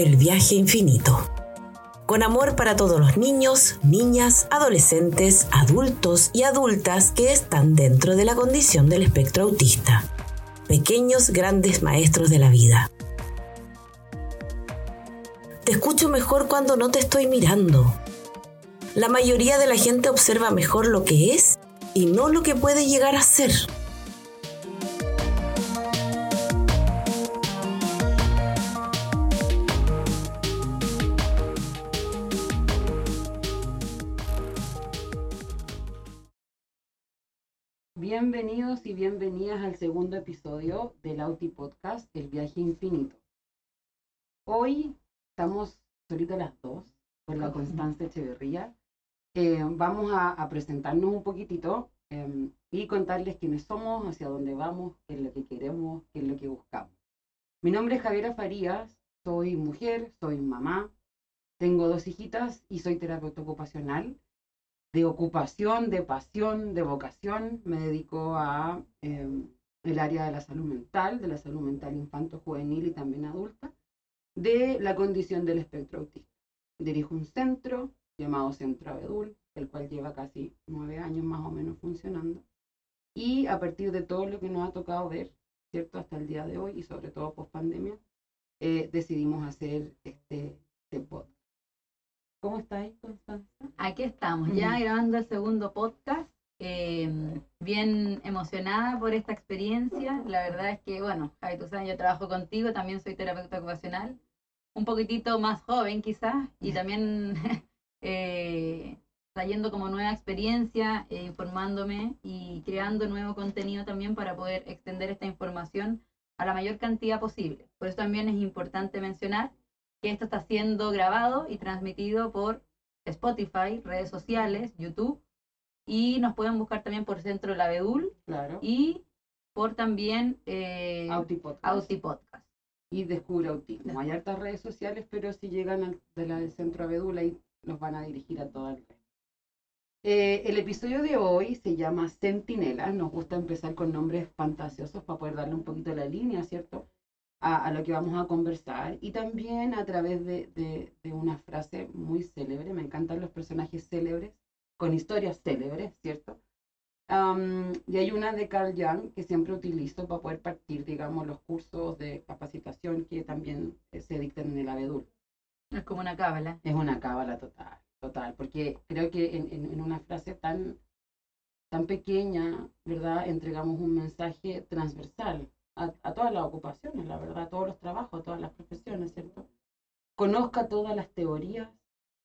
El viaje infinito. Con amor para todos los niños, niñas, adolescentes, adultos y adultas que están dentro de la condición del espectro autista. Pequeños grandes maestros de la vida. Te escucho mejor cuando no te estoy mirando. La mayoría de la gente observa mejor lo que es y no lo que puede llegar a ser. Bienvenidos y bienvenidas al segundo episodio del Auti Podcast, El viaje infinito. Hoy estamos ahorita las dos con la Constanza Echeverría. Eh, vamos a, presentarnos un poquitito em, y contarles quiénes somos, hacia dónde vamos, qué es lo que queremos, qué es lo que buscamos. Mi nombre es Javiera Farías, soy mujer, soy mamá, tengo dos hijitas y soy terapeuta ocupacional de ocupación, de pasión, de vocación. Me dedico a em, el área de la salud mental, de la salud mental infanto-juvenil y también adulta, de la condición del espectro autista. Dirijo un centro llamado Centro Abedul, el cual lleva casi nueve años más o menos funcionando. Y a partir de todo lo que nos ha tocado ver, ¿cierto? Hasta el día de hoy y sobre todo post pandemia, eh, decidimos hacer este, este podcast. ¿Cómo estáis, Constanza? Aquí estamos, ya grabando el segundo podcast. Em, bien emocionada por esta experiencia. La verdad es que, bueno, Javi, tú sabes, yo trabajo contigo, también soy terapeuta ocupacional. Un poquitito más joven quizás y también eh, trayendo como nueva experiencia, eh, informándome y creando nuevo contenido también para poder extender esta información a la mayor cantidad posible. Por eso también es importante mencionar que esto está siendo grabado y transmitido por Spotify, redes sociales, YouTube, y nos pueden buscar también por Centro La Bedul claro. y por también eh, Autipodcast. Y Descubre Autismo. Hay hartas redes sociales, pero si llegan al, de la del Centro Abedul, ahí nos van a dirigir a todo el eh, el episodio de hoy se llama Centinela. Nos gusta empezar con nombres fantasiosos para poder darle un poquito la línea, ¿cierto? A, lo que vamos a conversar y también a través de, una frase muy célebre. Me encantan los personajes célebres, con historias célebres, ¿cierto? y hay una de Carl Jung que siempre utilizo para poder partir, digamos, los cursos de capacitación que también eh, se dictan en el abedul. Es como una cábala. Es una cábala total, total, porque creo que en, en una frase tan, tan pequeña, ¿verdad? Entregamos un mensaje transversal a, todas las ocupaciones, la verdad, a todos los trabajos, a todas las profesiones, ¿cierto? Conozca todas las teorías,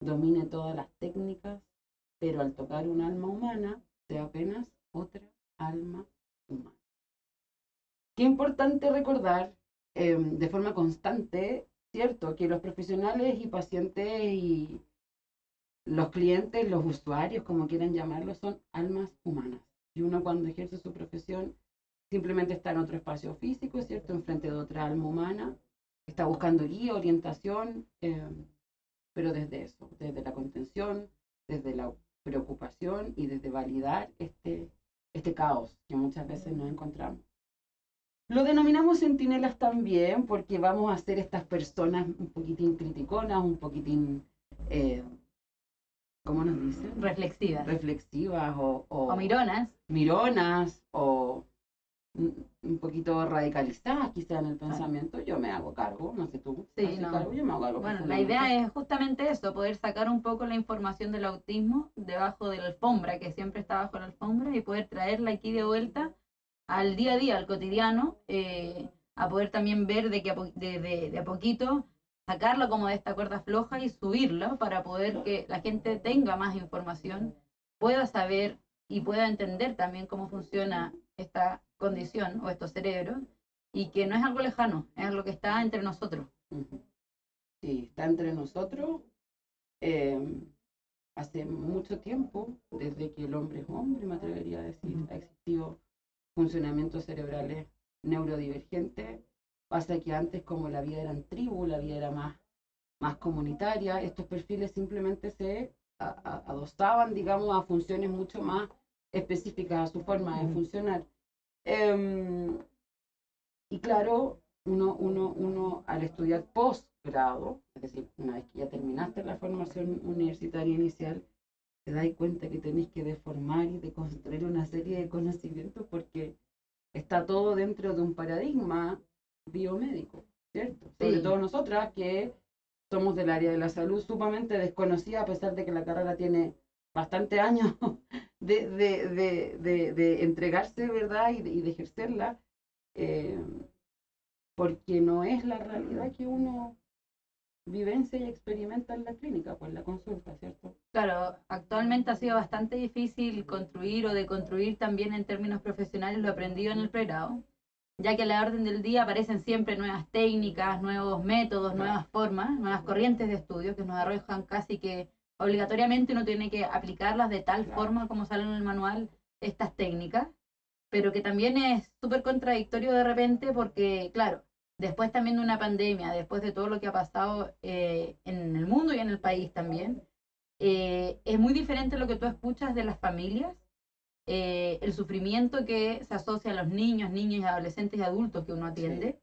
domine todas las técnicas, pero al tocar un alma humana, sea apenas otra alma humana. Qué importante recordar em, de forma constante, ¿cierto? Que los profesionales y pacientes y los clientes, los usuarios, como quieran llamarlo, son almas humanas. Y uno cuando ejerce su profesión simplemente está en otro espacio físico, ¿cierto? Enfrente de otra alma humana, está buscando guía, orientación, eh, pero desde eso, desde la contención, desde la preocupación y desde validar este, este caos que muchas veces nos encontramos. Lo denominamos centinelas también porque vamos a ser estas personas un poquitín criticonas, un poquitín, eh, ¿cómo nos dicen? Reflexivas. Reflexivas o, o, o mironas. Mironas o un poquito radicalizadas quizá en el pensamiento, yo me hago cargo, no sé tú. Sí, no. yo me hago cargo. Bueno, la idea es justamente eso, poder sacar un poco la información del autismo debajo de la alfombra, que siempre está bajo la alfombra, y poder traerla aquí de vuelta al día a día, al cotidiano, eh, a poder también ver de que de, de, de a poquito sacarlo como de esta cuerda floja y subirlo para poder que la gente tenga más información, pueda saber y pueda entender también cómo funciona esta condición o estos cerebros y que no es algo lejano, es algo que está entre nosotros. Sí, está entre nosotros em, hace mucho tiempo, desde que el hombre es hombre, me atrevería a decir, ha existido funcionamientos cerebrales neurodivergentes. Pasa que antes como la vida era en tribu, la vida era más, más comunitaria, estos perfiles simplemente se adosaban, digamos, a funciones mucho más específicas, a su forma de funcionar. Em, y claro, uno, uno, uno al estudiar posgrado, es decir, una vez que ya terminaste la formación universitaria inicial, te das cuenta que tenés que deformar y de construir una serie de conocimientos porque está todo dentro de un paradigma biomédico, ¿cierto? Sobre todo nosotras que somos del área de la salud sumamente desconocida a pesar de que la carrera tiene bastante años de, de, de, de entregarse, ¿verdad? Y de, ejercerla, eh, porque no es la realidad que uno vivencia y experimenta en la clínica, pues la consulta, ¿cierto? Claro, actualmente ha sido bastante difícil construir o deconstruir también en términos profesionales lo aprendido en el pregrado, ya que a la orden del día aparecen siempre nuevas técnicas, nuevos métodos, nuevas formas, nuevas corrientes de estudio que nos arrojan casi que obligatoriamente uno tiene que aplicarlas de tal forma como salen en el manual estas técnicas, pero que también es súper contradictorio de repente porque, claro, después también de una pandemia, después de todo lo que ha pasado eh, en el mundo y en el país también, eh, es muy diferente lo que tú escuchas de las familias, eh, el sufrimiento que se asocia a los niños, niños, adolescentes y adultos que uno atiende,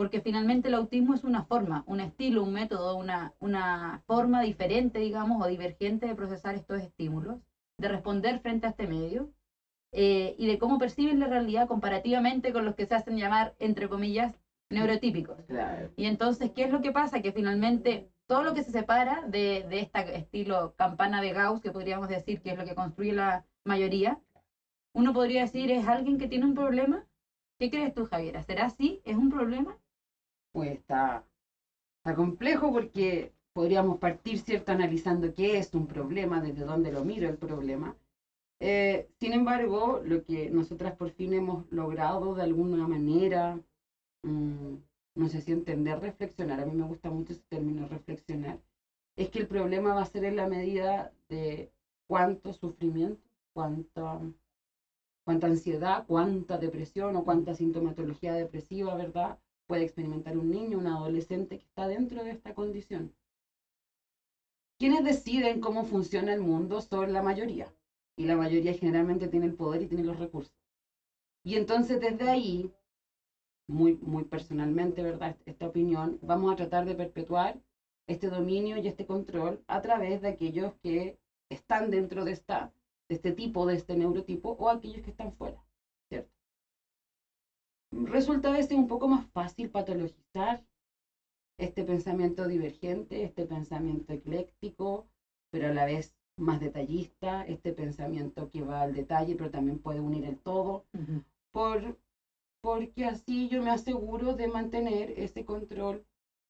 porque finalmente el autismo es una forma, un estilo, un método, una, una forma diferente, digamos, o divergente de procesar estos estímulos, de responder frente a este medio. y de cómo perciben la realidad comparativamente con los que se hacen llamar, entre comillas, neurotípicos. Y entonces, ¿qué es lo que pasa? Que finalmente todo lo que se separa de, de este estilo campana de Gauss, que podríamos decir que es lo que construye la mayoría, uno podría decir, ¿es alguien que tiene un problema? ¿Qué crees tú, Javiera? ¿Será así? ¿Es un problema? Pues está, está complejo porque podríamos partir, ¿cierto?, analizando qué es un problema, desde dónde lo miro el problema. Eh, sin embargo, lo que nosotras por fin hemos logrado de alguna manera Mm, no sé si entender, reflexionar, a mí me gusta mucho ese término, reflexionar, es que el problema va a ser en la medida de cuánto sufrimiento, cuánta, cuánta ansiedad, cuánta depresión o cuánta sintomatología depresiva, ¿verdad? Puede experimentar un niño, un adolescente que está dentro de esta condición. Quienes deciden cómo funciona el mundo son la mayoría. Y la mayoría generalmente tiene el poder y tiene los recursos. Y entonces desde ahí muy, muy personalmente, ¿verdad? Esta opinión, vamos a tratar de perpetuar este dominio y este control a través de aquellos que están dentro de, esta, de este tipo, de este neurotipo, o aquellos que están fuera, ¿cierto? Resulta a veces un poco más fácil patologizar este pensamiento divergente, este pensamiento ecléctico, pero a la vez más detallista, este pensamiento que va al detalle, pero también puede unir el todo, por porque así yo me aseguro de mantener ese control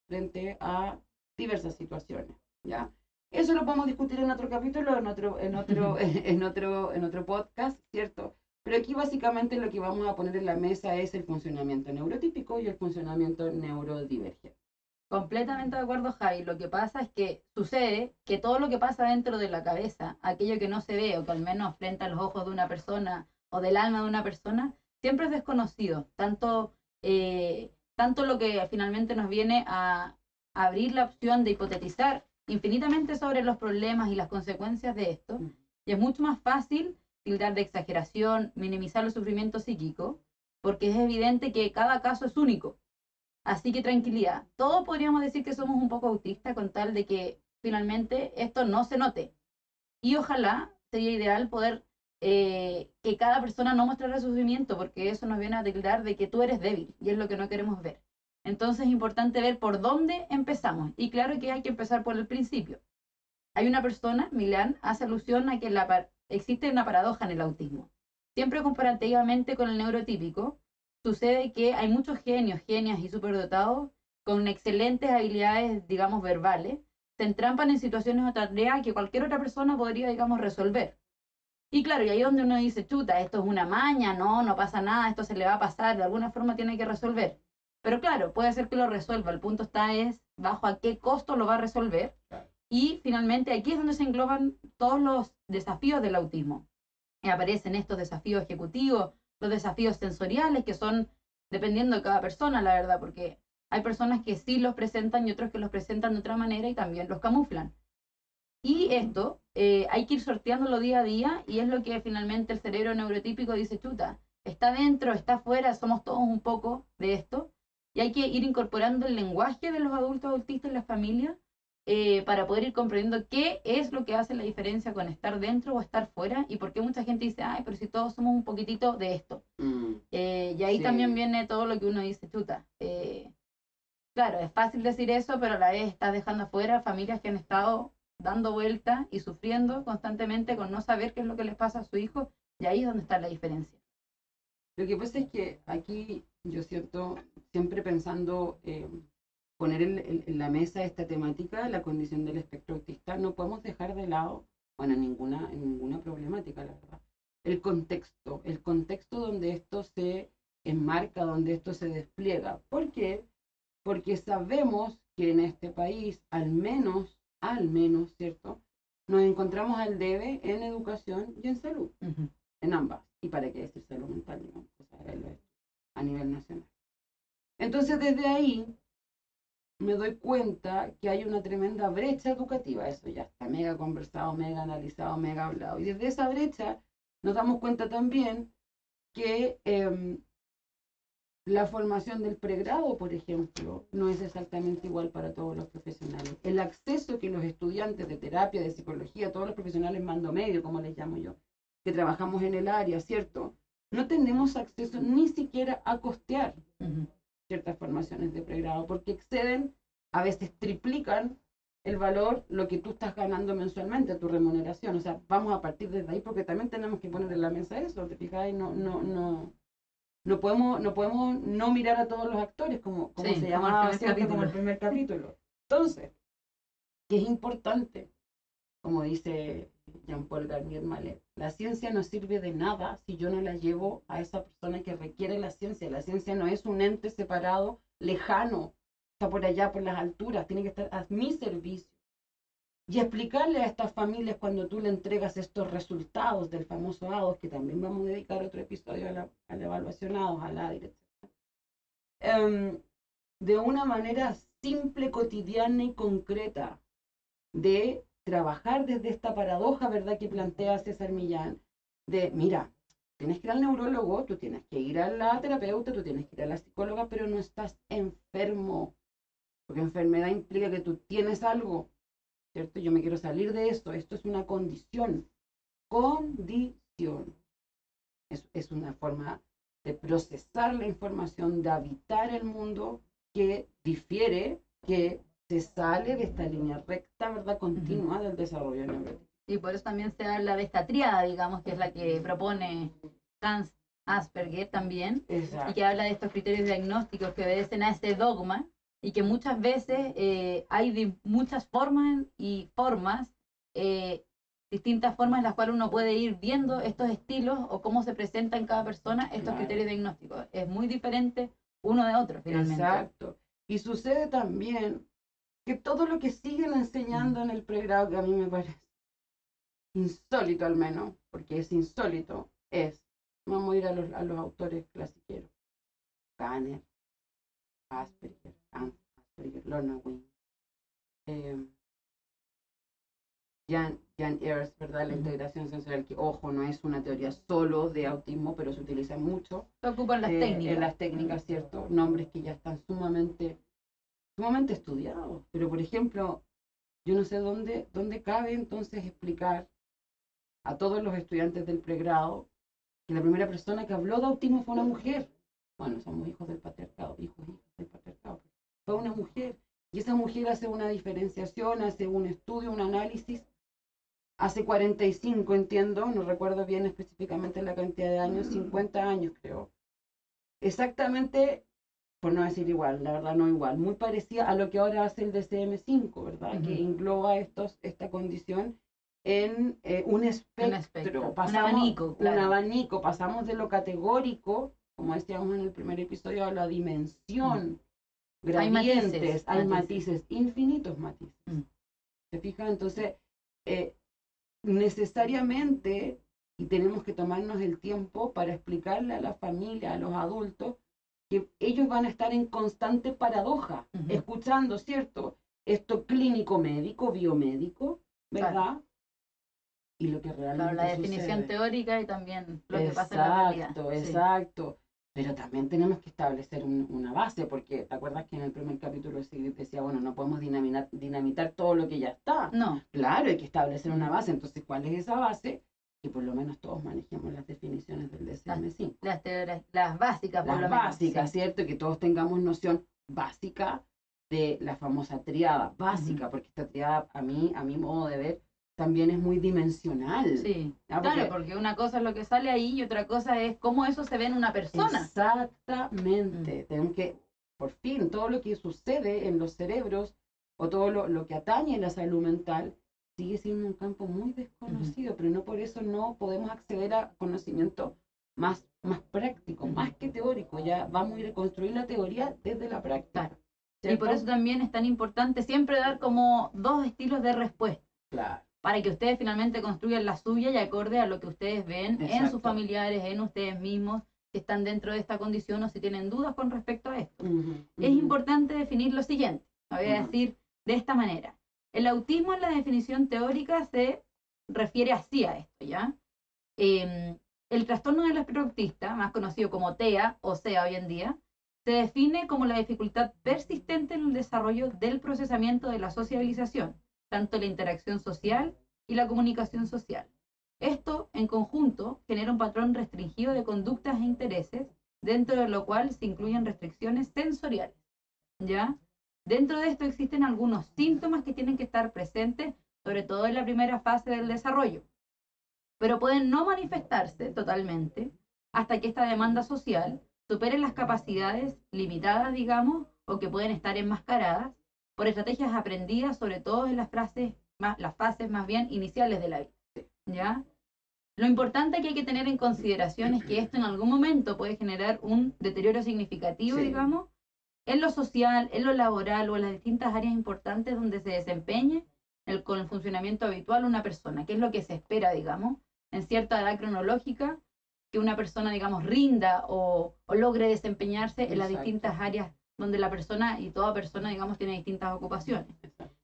frente a diversas situaciones, ¿ya? Eso lo podemos discutir en otro capítulo, en otro, en otro, en otro, en otro podcast, ¿cierto? Pero aquí básicamente lo que vamos a poner en la mesa es el funcionamiento neurotípico y el funcionamiento neurodivergente. Completamente de acuerdo, Javi. Lo que pasa es que sucede que todo lo que pasa dentro de la cabeza, aquello que no se ve o que al menos frente a los ojos de una persona o del alma de una persona, siempre es desconocido, tanto, eh, tanto lo que finalmente nos viene a, abrir la opción de hipotetizar infinitamente sobre los problemas y las consecuencias de esto, mm. y es mucho más fácil tildar de exageración, minimizar el sufrimiento psíquico, porque es evidente que cada caso es único. Así que tranquilidad. Todos podríamos decir que somos un poco autistas con tal de que finalmente esto no se note. Y ojalá sería ideal poder eh, que cada persona no mostrara sufrimiento, porque eso nos viene a declarar de que tú eres débil y es lo que no queremos ver. Entonces es importante ver por dónde empezamos. Y claro que hay que empezar por el principio. Hay una persona, Milán, hace alusión a que la, existe una paradoja en el autismo. Siempre comparativamente con el neurotípico, sucede que hay muchos genios, genias y superdotados con excelentes habilidades, digamos, verbales, se entrampan en situaciones o tareas que cualquier otra persona podría, digamos, resolver. Y claro, y ahí donde uno dice, chuta, esto es una maña, no, no pasa nada, esto se le va a pasar, de alguna forma tiene que resolver. Pero claro, puede ser que lo resuelva, el punto está es bajo a qué costo lo va a resolver. Y finalmente aquí es donde se engloban todos los desafíos del autismo. Aparecen estos desafíos ejecutivos, los desafíos sensoriales, que son dependiendo de cada persona, la verdad, porque hay personas que sí los presentan y otros que los presentan de otra manera y también los camuflan. Y esto eh, hay que ir sorteándolo día a día y es lo que finalmente el cerebro neurotípico dice, chuta, está dentro, está afuera, somos todos un poco de esto. y hay que ir incorporando el lenguaje de los adultos autistas en la familia eh, para poder ir comprendiendo qué es lo que hace la diferencia con estar dentro o estar fuera y por qué mucha gente dice, ay, pero si todos somos un poquitito de esto. Mm, Eh, y ahí Sí. también viene todo lo que uno dice, chuta. eh, claro, es fácil decir eso, pero a la vez estás dejando afuera familias que han estado dando vueltas y sufriendo constantemente con no saber qué es lo que les pasa a su hijo, y ahí es donde está la diferencia. Lo que pasa es que aquí yo siento, siempre pensando eh, poner en, la mesa esta temática, la condición del espectro autista, no podemos dejar de lado, bueno, ninguna, ninguna problemática, la verdad, el contexto, el contexto donde esto se enmarca, donde esto se despliega. ¿Por qué? Porque sabemos que en este país, al menos, al menos, ¿cierto? Nos encontramos al debe en educación y en salud en ambas. ¿Y para qué decir salud mental? O sea, a nivel nacional. Entonces, desde ahí me doy cuenta que hay una tremenda brecha educativa. Eso ya está mega conversado, mega analizado, mega hablado. Y desde esa brecha nos damos cuenta también que em, la formación del pregrado, por ejemplo, no es exactamente igual para todos los profesionales. El acceso que los estudiantes de terapia, de psicología, todos los profesionales mando medio, como les llamo yo, que trabajamos en el área, ¿cierto? No tenemos acceso ni siquiera a costear ciertas formaciones de pregrado, porque exceden, a veces triplican el valor, lo que tú estás ganando mensualmente, tu remuneración. O sea, vamos a partir desde ahí, porque también tenemos que poner en la mesa eso, ¿te fijas? No, no, no, no podemos, no podemos no mirar a todos los actores, como, como Sí, se llamaba como el capítulo. primer capítulo. Entonces, que es importante, como dice Jean-Paul Garnier Mallet, la ciencia no sirve de nada si yo no la llevo a esa persona que requiere la ciencia. La ciencia no es un ente separado, lejano, está por allá, por las alturas, tiene que estar a mi servicio. Y explicarle a estas familias cuando tú le entregas estos resultados del famoso ADOS, que también vamos a dedicar otro episodio a la, a la evaluación ADOS, al ADIR, etc. Em, de una manera simple, cotidiana y concreta de trabajar desde esta paradoja, ¿verdad?, que plantea César Millán, de, mira, tienes que ir al neurólogo, tú tienes que ir a la terapeuta, tú tienes que ir a la psicóloga, pero no estás enfermo, porque enfermedad implica que tú tienes algo, ¿cierto? Yo me quiero salir de esto, esto es una condición, condición. Es, es una forma de procesar la información, de habitar el mundo que difiere, que se sale de esta línea recta, ¿verdad?, continua del desarrollo neurótico. Y por eso también se habla de esta triada, digamos, que es la que propone Hans Asperger también, y Exacto. que habla de estos criterios diagnósticos que obedecen a ese dogma y que muchas veces eh, hay de muchas formas y formas, eh, distintas formas en las cuales uno puede ir viendo estos estilos o cómo se presenta en cada persona estos Claro. criterios diagnósticos. Es muy diferente uno de otro, finalmente. Exacto. Y sucede también que todo lo que siguen enseñando en el pregrado, que a mí me parece insólito al menos, porque es insólito, es, vamos a ir a los, a los autores clasiqueros, Kanner, Asperger, Asperger, Lorna Wing, eh, Jan, Jan Ayers, ¿verdad? La integración sensorial, que ojo, no es una teoría solo de autismo, pero se utiliza mucho Se ocupan las eh, técnicas. En las técnicas, ¿cierto? Nombres que ya están sumamente, sumamente estudiados. Pero, por ejemplo, yo no sé dónde, dónde cabe entonces explicar a todos los estudiantes del pregrado que la primera persona que habló de autismo fue una mujer. Bueno, somos hijos del patriarcado, hijos hijas del patriarcado. Fue una mujer. Y esa mujer hace una diferenciación, hace un estudio, un análisis. Hace 45, entiendo, no recuerdo bien específicamente la cantidad de años, 50 años creo exactamente, por no decir igual, la verdad no igual, muy parecida a lo que ahora hace el DCM5, ¿verdad? Que Ujú. engloba estos, esta condición en eh, un espectro. espectro, un pasamos- abanico, claro. Un abanico, pasamos de lo categórico, como decíamos en el primer episodio, a la dimensión. Hay Gradientes, matices, hay matices. matices, infinitos matices. Mm. ¿Se fijan? Entonces, eh, necesariamente, y tenemos que tomarnos el tiempo para explicarle a la familia, a los adultos, que ellos van a estar en constante paradoja, Ujú. escuchando, ¿cierto? Esto clínico médico, biomédico, ¿verdad? Y lo que realmente Claro, la definición sucede. teórica y también lo que pasa en la realidad. Exacto, Sí. exacto. pero también tenemos que establecer una base, porque te acuerdas que en el primer capítulo decía, bueno, no podemos dinamitar, dinamitar todo lo que ya está. No. Claro, hay que establecer una base. Entonces, ¿cuál es esa base? Que por lo menos todos manejemos las definiciones del DSM-5. Las, las, básicas, por las básicas, ¿cierto? Que todos tengamos noción básica de la famosa triada, básica, porque esta triada, a mí, a mi modo de ver, también es muy dimensional. Sí, claro, porque una cosa es lo que sale ahí y otra cosa es cómo eso se ve en una persona. Exactamente. Mm. Tenemos que, por fin, todo lo que sucede en los cerebros o todo lo, que atañe la salud mental sigue siendo un campo muy desconocido, pero no por eso no podemos acceder a conocimiento más, más práctico, más que teórico. Ya vamos a ir a construir la teoría desde la práctica. Y por eso también es tan importante siempre dar como dos estilos de respuesta. Claro para que ustedes finalmente construyan la suya y acorde a lo que ustedes ven en sus familiares, en ustedes mismos, que están dentro de esta condición o si tienen dudas con respecto a esto. Es importante definir lo siguiente, lo voy a decir de esta manera. El autismo en la definición teórica se refiere así a esto, ¿ya? Em, el trastorno del espectro autista, más conocido como TEA o SEA hoy en día, se define como la dificultad persistente en el desarrollo del procesamiento de la sociabilización, tanto la interacción social y la comunicación social. Esto, en conjunto, genera un patrón restringido de conductas e intereses, dentro de lo cual se incluyen restricciones sensoriales. ¿Ya? Dentro de esto existen algunos síntomas que tienen que estar presentes, sobre todo en la primera fase del desarrollo, pero pueden no manifestarse totalmente hasta que esta demanda social supere las capacidades limitadas, digamos, o que pueden estar enmascaradas por estrategias aprendidas, sobre todo en las, frases más, las fases más bien iniciales de la vida. ¿ya? Lo importante que hay que tener en consideración es que esto en algún momento puede generar un deterioro significativo, digamos, en lo social, en lo laboral o en las distintas áreas importantes donde se desempeñe el, con el funcionamiento habitual una persona, que es lo que se espera, digamos, en cierta edad cronológica, que una persona, digamos, rinda o, logre desempeñarse en las distintas áreas donde la persona y toda persona, digamos, tiene distintas ocupaciones.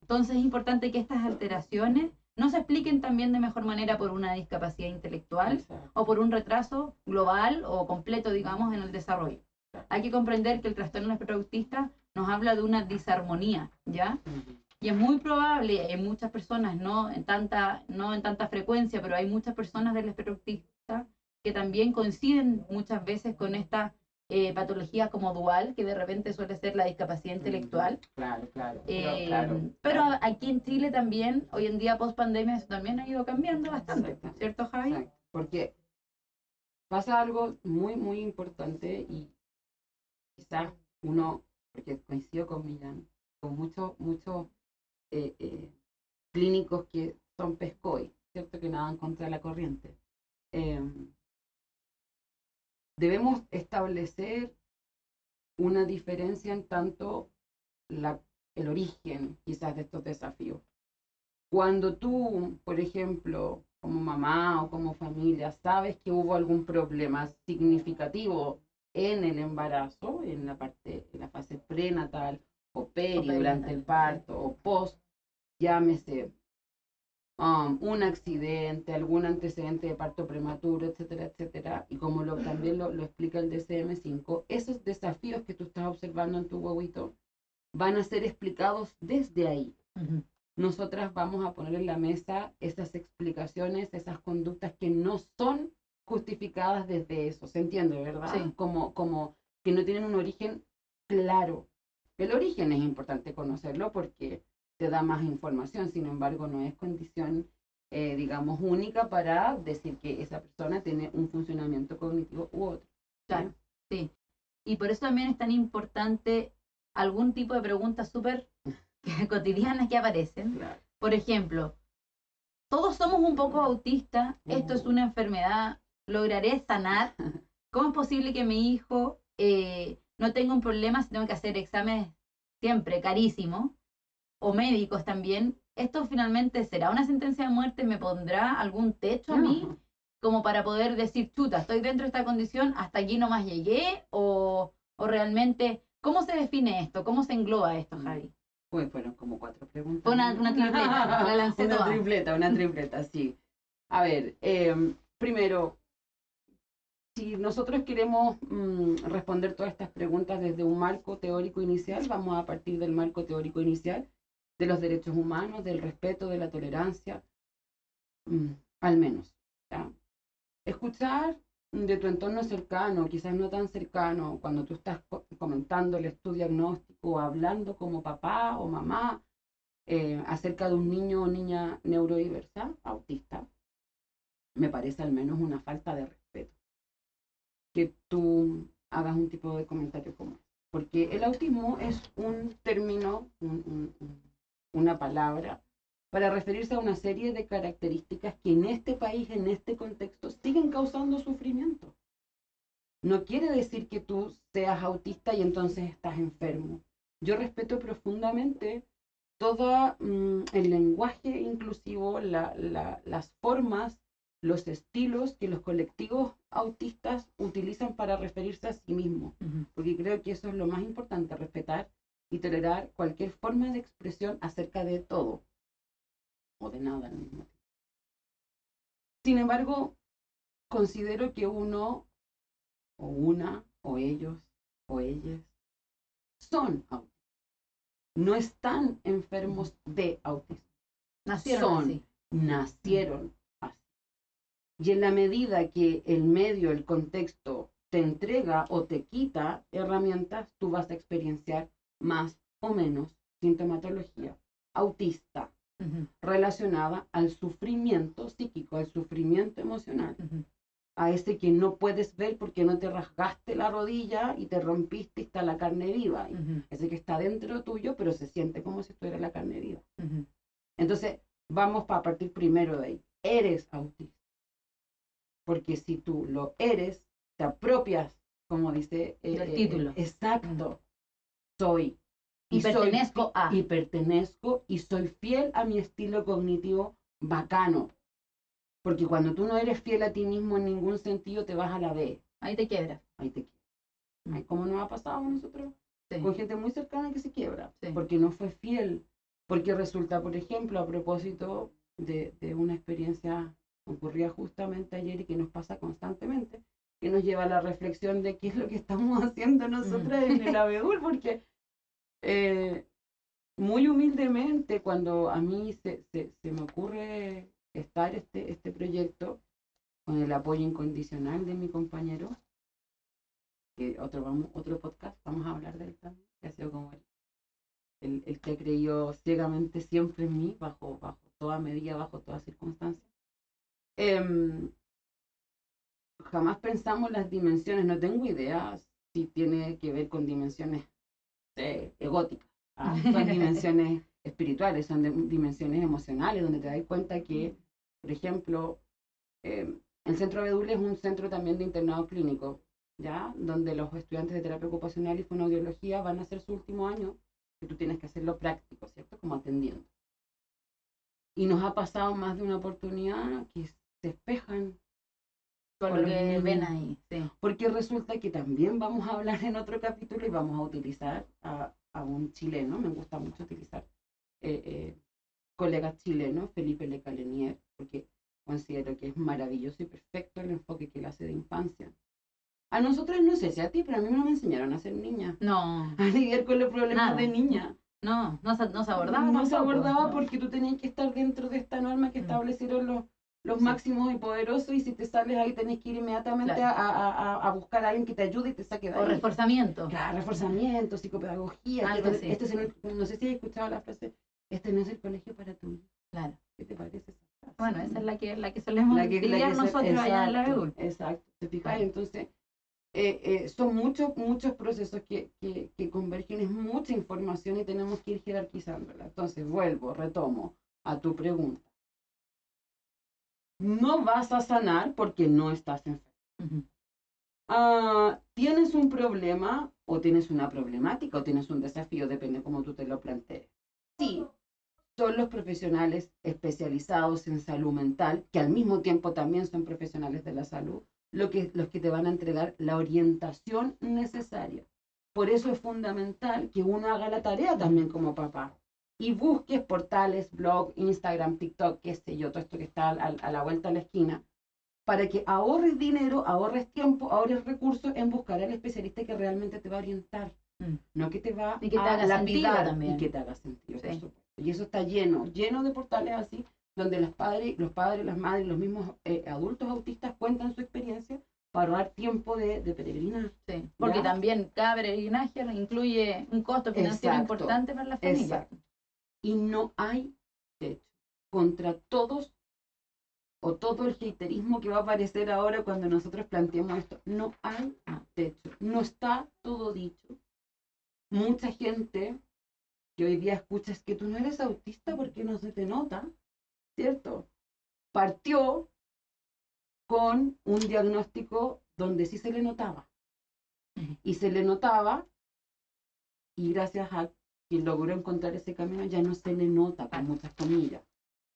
Entonces es importante que estas alteraciones no se expliquen también de mejor manera por una discapacidad intelectual o por un retraso global o completo, digamos, en el desarrollo. Hay que comprender que el trastorno espectro autista nos habla de una disarmonía, ¿ya? Y es muy probable en muchas personas, no en tanta, no en tanta frecuencia, pero hay muchas personas del espectro autista que también coinciden muchas veces con esta eh, patología como dual, que de repente suele ser la discapacidad intelectual. Claro, claro. Eh, pero, aquí en Chile también, hoy en día post pandemia, eso también ha ido cambiando bastante, ¿cierto Javi? Porque pasa algo muy, muy importante y quizás uno, porque coincido con Millán, con muchos, muchos eh, eh, clínicos que son pescoy, ¿cierto? Que nadan contra la corriente. Em, debemos establecer una diferencia en tanto la, el origen quizás de estos desafíos. Cuando tú, por ejemplo, como mamá o como familia, sabes que hubo algún problema significativo en el embarazo, en la parte, en la fase prenatal o peri, durante el parto o post, llámese Um, un accidente, algún antecedente de parto prematuro, etcétera, etcétera, y como lo, también lo, explica el DCM5, esos desafíos que tú estás observando en tu huevito van a ser explicados desde ahí. Nosotras vamos a poner en la mesa esas explicaciones, esas conductas que no son justificadas desde eso, ¿se entiende, verdad? Como, como que no tienen un origen claro. El origen es importante conocerlo porque te da más información, sin embargo no es condición, eh, digamos, única para decir que esa persona tiene un funcionamiento cognitivo u otro. Claro, sí. Y por eso también es tan importante algún tipo de preguntas súper cotidianas que aparecen. Por ejemplo, todos somos un poco autistas, esto es una enfermedad, ¿lograré sanar? ¿Cómo es posible que mi hijo eh, no tenga un problema si tengo que hacer exámenes siempre carísimos? o médicos también, ¿esto finalmente será una sentencia de muerte? ¿Me pondrá algún techo a mí? Como para poder decir, chuta, estoy dentro de esta condición, hasta allí nomás llegué, o, o realmente, ¿cómo se define esto? ¿Cómo se engloba esto, Javi? Pues fueron como cuatro preguntas. Una, una tripleta, la lancé Una tripleta, una tripleta, sí. A ver, em, primero, si nosotros queremos mm, responder todas estas preguntas desde un marco teórico inicial, vamos a partir del marco teórico inicial de los derechos humanos, del respeto, de la tolerancia, mm, al menos. Escuchar de tu entorno cercano, quizás no tan cercano, cuando tú estás comentando el estudio diagnóstico hablando como papá o mamá eh, acerca de un niño o niña neurodiversa, autista, me parece al menos una falta de respeto. Que tú hagas un tipo de comentario como Porque el autismo es un término, una palabra para referirse a una serie de características que en este país, en este contexto, siguen causando sufrimiento. No quiere decir que tú seas autista y entonces estás enfermo. Yo respeto profundamente todo mm, el lenguaje inclusivo, las formas, los estilos que los colectivos autistas utilizan para referirse a sí mismos, porque creo que eso es lo más importante, respetar y tolerar cualquier forma de expresión acerca de todo o de nada al mismo tiempo. Sin embargo, considero que uno o una o ellos o ellas son autistas. No están enfermos de autismo. Nacieron son, Nacieron. Y en la medida que el medio, el contexto te entrega o te quita herramientas, tú vas a experienciar más o menos sintomatología autista relacionada al sufrimiento psíquico, al sufrimiento emocional. A ese que no puedes ver porque no te rasgaste la rodilla y te rompiste y está la carne viva. Ese que está dentro tuyo, pero se siente como si estuviera la carne viva. Entonces, vamos para partir primero de ahí. Eres autista. Porque si tú lo eres, te apropias, como dice el eh, título. Exacto. Soy y, pertenezco a. Y pertenezco y soy fiel a mi estilo cognitivo bacano. Porque cuando tú no eres fiel a ti mismo en ningún sentido, te vas a la B. Ahí te quiebras. Ahí te quiebras. ¿Cómo nos ha pasado a nosotros? Con gente muy cercana que se quiebra. Porque no fue fiel. Porque resulta, por ejemplo, a propósito de, de una experiencia ocurrida justamente ayer y que nos pasa constantemente, que nos lleva a la reflexión de qué es lo que estamos haciendo nosotras en el abedul, porque eh, muy humildemente, cuando a mí se, se, me ocurre estar este, este proyecto, con el apoyo incondicional de mi compañero, que otro, vamos, otro podcast, vamos a hablar de él también, que ha sido como el, el, que creyó ciegamente siempre en mí, bajo, bajo toda medida, bajo toda circunstancia. Em, jamás pensamos las dimensiones, no tengo idea si tiene que ver con dimensiones eh, egóticas, ¿ah? son dimensiones espirituales, son dimensiones emocionales, donde te das cuenta que, por ejemplo, em, el centro Bedul es un centro también de internado clínico, ¿ya? Donde los estudiantes de terapia ocupacional y fonoaudiología van a hacer su último año, que tú tienes que hacerlo práctico, ¿cierto? Como atendiendo. Y nos ha pasado más de una oportunidad que se espejan con lo que ven ahí. Porque resulta que también vamos a hablar en otro capítulo y vamos a utilizar a, un chileno, me gusta mucho utilizar eh, eh, colegas chilenos, Felipe Lecalenier, porque considero que es maravilloso y perfecto el enfoque que él hace de infancia. A nosotros no sé si a ti, pero a mí no me enseñaron a ser niña. No. A lidiar con los problemas de niña. No, no se, no se abordaba. No se abordaba porque tú tenías que estar dentro de esta norma que mm. establecieron los, los máximos y poderosos y si te sales ahí tenés que ir inmediatamente a, a, a, buscar a alguien que te ayude y te saque de ahí. O reforzamiento. Claro, reforzamiento, psicopedagogía. Algo este, este no, sé si has escuchado la frase, este no es el colegio para tú. Claro. ¿Qué te parece Bueno, esa es la que, la que solemos la que, nosotros allá en la EUL. Exacto, ¿te fijas? Entonces, eh, eh, son muchos, muchos procesos que, que, que convergen, es mucha información y tenemos que ir jerarquizándola. Entonces, vuelvo, retomo a tu pregunta no vas a sanar porque no estás enfermo. Ah, tienes un problema o tienes una problemática o tienes un desafío, depende cómo tú te lo plantees. Sí, son los profesionales especializados en salud mental, que al mismo tiempo también son profesionales de la salud, lo que, los que te van a entregar la orientación necesaria. Por eso es fundamental que uno haga la tarea también como papá y busques portales, blog, Instagram, TikTok, qué sé yo, todo esto que está a, la vuelta de la esquina, para que ahorres dinero, ahorres tiempo, ahorres recursos en buscar al especialista que realmente te va a orientar, Mm. no que te va Y que te a haga lapidar también. y que te haga sentido, por Sí. supuesto. Y eso está lleno, lleno de portales así, donde los padres, los padres, las madres, los mismos eh, adultos autistas cuentan su experiencia para ahorrar tiempo de, de peregrinar. Sí, porque ¿Ya? también cada peregrinaje incluye un costo financiero Exacto, importante para la familia. Exacto. Y no hay techo contra todos o todo el haterismo que va a aparecer ahora cuando nosotros planteemos esto. No hay techo. No está todo dicho. Mucha gente que hoy día escuchas que tú no eres autista porque no se te nota, ¿cierto? Partió con un diagnóstico donde sí se le notaba. Y se le notaba y gracias a quien logró encontrar ese camino ya no se le nota con muchas comillas,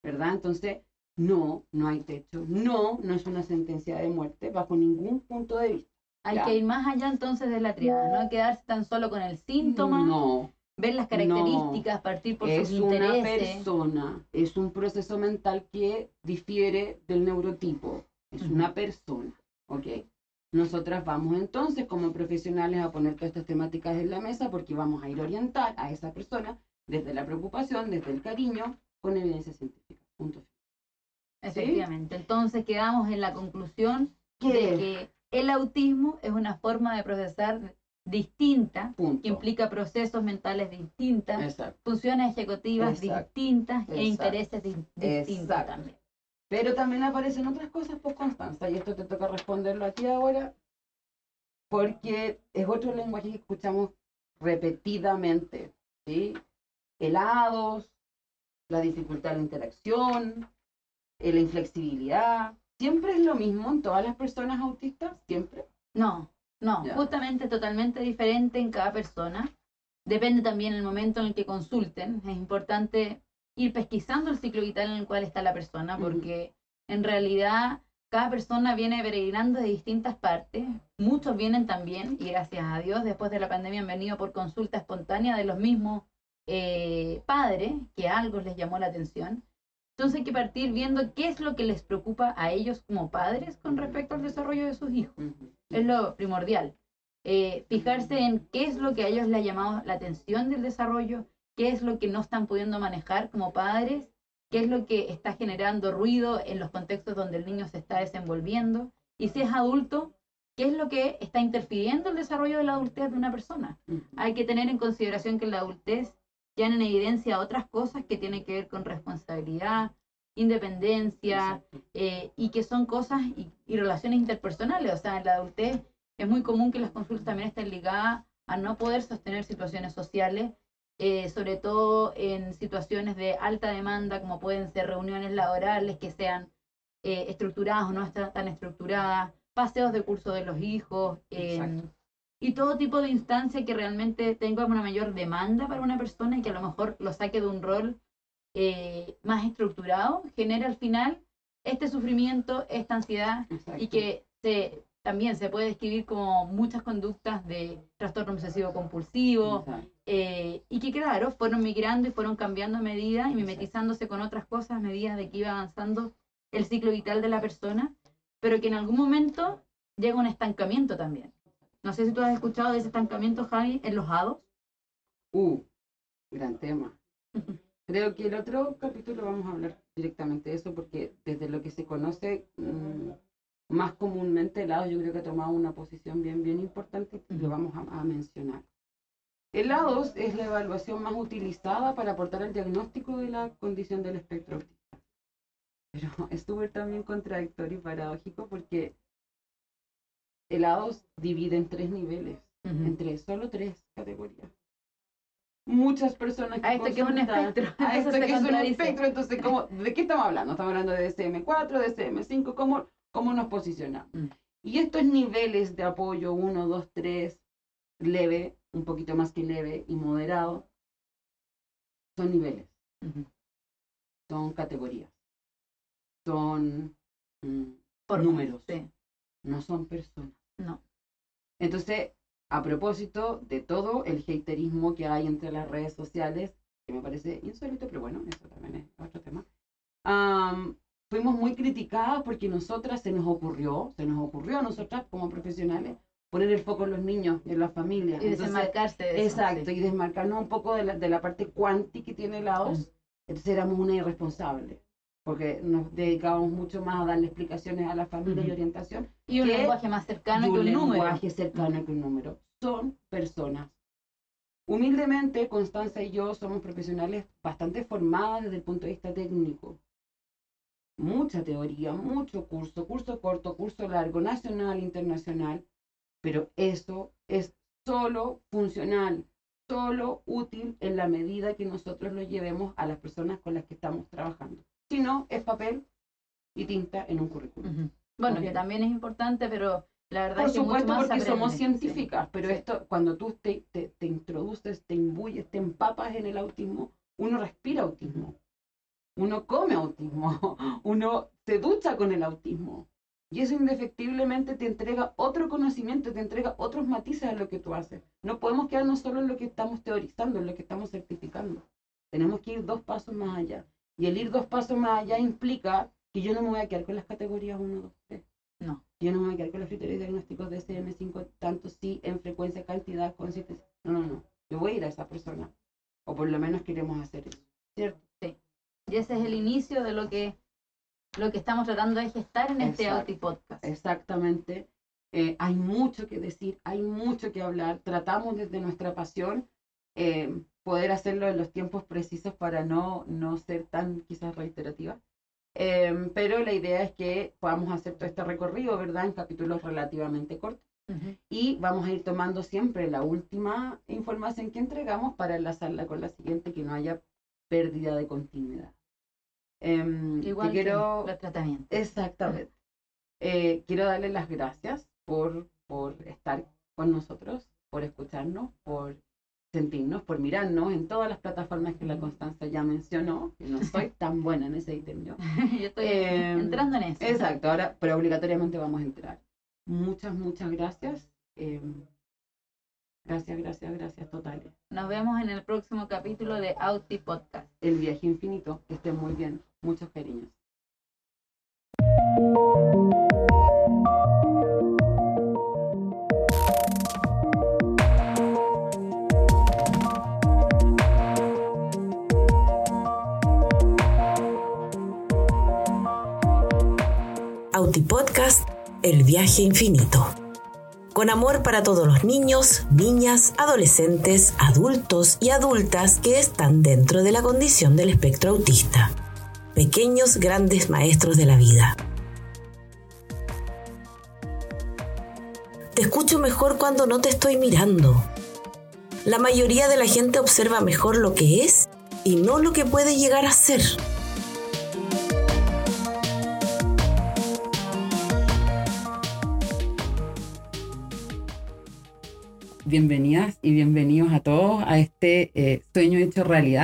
¿verdad? Entonces, no, no hay techo, no, no es una sentencia de muerte bajo ningún punto de vista. Hay Ya. que ir más allá entonces de la triada, no quedarse tan solo con el síntoma, No, ver las características, partir por es sus una intereses. persona, es un proceso mental que difiere del neurotipo, es una persona, ¿ok? Nosotras vamos entonces como profesionales a poner todas estas temáticas en la mesa porque vamos a ir a orientar a esa persona desde la preocupación, desde el cariño, con evidencia científica. Punto. Efectivamente. Entonces quedamos en la conclusión de que el autismo es una forma de procesar distinta, Punto. que implica procesos mentales distintas, Exacto. funciones ejecutivas Exacto. distintas e Exacto. intereses di- distintos también. Pero también aparecen otras cosas, pues Constanza, y esto te toca responderlo a ti ahora, porque es otro lenguaje que escuchamos repetidamente, ¿sí? Helados, la dificultad de la interacción, eh, la inflexibilidad. ¿Siempre es lo mismo en todas las personas autistas? ¿Siempre? No, no, Ya. justamente totalmente diferente en cada persona. Depende también el momento en el que consulten. Es importante ir pesquisando el ciclo vital en el cual está la persona, porque en realidad cada persona viene peregrinando de distintas partes. Muchos vienen también, y gracias a Dios, después de la pandemia han venido por consulta espontánea de los mismos eh, padres, que algo les llamó la atención. Entonces hay que partir viendo qué es lo que les preocupa a ellos como padres con respecto al desarrollo de sus hijos es lo primordial. Eh, fijarse en qué es lo que a ellos les ha llamado la atención del desarrollo, qué es lo que no están pudiendo manejar como padres, qué es lo que está generando ruido en los contextos donde el niño se está desenvolviendo, y si es adulto, qué es lo que está interfiriendo el desarrollo de la adultez de una persona. Hay que tener en consideración que en la adultez ya en evidencia otras cosas que tienen que ver con responsabilidad, independencia, eh, y que son cosas y, y relaciones interpersonales. O sea, en la adultez es muy común que las consultas también estén ligadas a no poder sostener situaciones sociales, eh, sobre todo en situaciones de alta demanda, como pueden ser reuniones laborales que sean eh, estructuradas o no está- tan estructuradas, paseos de curso de los hijos, eh, y todo tipo de instancia que realmente tenga una mayor demanda para una persona y que a lo mejor lo saque de un rol eh, más estructurado, genera al final este sufrimiento, esta ansiedad Exacto. y que se, también se puede describir como muchas conductas de trastorno obsesivo compulsivo eh, y que claro, fueron migrando y fueron cambiando a medida y mimetizándose con otras cosas a medida de que iba avanzando el ciclo vital de la persona, pero que en algún momento llega un estancamiento también. No sé si tú has escuchado de ese estancamiento, Javi, en los hados. Uh, gran tema. Creo que el otro capítulo vamos a hablar directamente de eso porque desde lo que se conoce mm, más comúnmente el HADOS yo creo que ha tomado una posición bien, bien importante y lo vamos a, a mencionar. El HADOS es la evaluación más utilizada para aportar el diagnóstico de la condición del espectro autista. Pero es súper también contradictorio y paradójico porque el HADOS divide en tres niveles en tres, solo tres categorías. Muchas personas que A esto que es un espectro. a esto que es un espectro, entonces, ¿cómo, ¿de qué estamos hablando? Estamos hablando de DSM-4, DSM-5, ¿cómo, ¿cómo nos posicionamos? Mm. Y estos niveles de apoyo, 1, 2, 3, leve, un poquito más que leve y moderado, son niveles, son categorías, son mm, números, sí. no son personas. No. Entonces, a propósito de todo el haterismo que hay entre las redes sociales, que me parece insólito, pero bueno, eso también es otro tema. Fuimos muy criticadas porque nosotras se nos ocurrió, se nos ocurrió a nosotras como profesionales, poner el foco en los niños y en las familias. Y desmarcarse de eso. Exacto, y desmarcarnos un poco de la, de la parte cuántica que tiene la OS. Entonces éramos una irresponsable, porque nos dedicábamos mucho más a darle explicaciones a la familia y orientación. Y un que- lenguaje más cercano que un un número. lenguaje cercano que un número. Son personas. Humildemente, Constanza y yo somos profesionales bastante formadas desde el punto de vista técnico. Mucha teoría, mucho curso, curso corto, curso largo, nacional, internacional, pero eso es solo funcional, solo útil en la medida que nosotros lo llevemos a las personas con las que estamos trabajando. Si no, es papel y tinta en un currículum. Ujú. Bueno, Ok. que también es importante, pero la verdad Por es que mucho supuesto, más porque se somos aprende. científicas, pero sí. esto, cuando tú te, te, te introduces, te imbuyes, te empapas en el autismo, uno respira autismo, uno come autismo, uno se ducha con el autismo. Y eso indefectiblemente te entrega otro conocimiento, te entrega otros matices a lo que tú haces. No podemos quedarnos solo en lo que estamos teorizando, en lo que estamos certificando. Tenemos que ir dos pasos más allá. Y el ir dos pasos más allá implica que yo no me voy a quedar con las categorías 1, 2, 3. No. Yo no me voy a quedar con los criterios diagnósticos de SM5, tanto sí en frecuencia, cantidad, consistencia. No, no, no. Yo voy a ir a esa persona. O por lo menos queremos hacer eso. Y ese es el inicio de lo que, lo que estamos tratando de gestar en este Exacto. Auti Podcast. Exactamente. Eh, hay mucho que decir, hay mucho que hablar. Tratamos desde nuestra pasión eh, poder hacerlo en los tiempos precisos para no, no ser tan quizás reiterativa. Eh, pero la idea es que podamos hacer todo este recorrido, ¿verdad? En capítulos relativamente cortos. Y vamos a ir tomando siempre la última información que entregamos para enlazarla con la siguiente, que no haya pérdida de continuidad. Em, Igual quiero, que los tratamientos. exactamente. Eh, quiero darle las gracias por, por estar con nosotros, por escucharnos, por sentirnos, por mirarnos en todas las plataformas que la Constanza ya mencionó, que no soy tan buena en ese ítem yo. Yo estoy Eh, entrando en eso. Exacto, ahora, pero obligatoriamente vamos a entrar. Muchas, muchas gracias. Eh, gracias, gracias, gracias totales. Nos vemos en el próximo capítulo de Auti Podcast. El viaje infinito, que estén muy bien. Muchos cariños. Autipodcast El viaje infinito. Con amor para todos los niños, niñas, adolescentes, adultos y adultas que están dentro de la condición del espectro autista. Pequeños grandes maestros de la vida. Te escucho mejor cuando no te estoy mirando. La mayoría de la gente observa mejor lo que es y no lo que puede llegar a ser. Bienvenidas y bienvenidos a todos a este eh, sueño hecho realidad.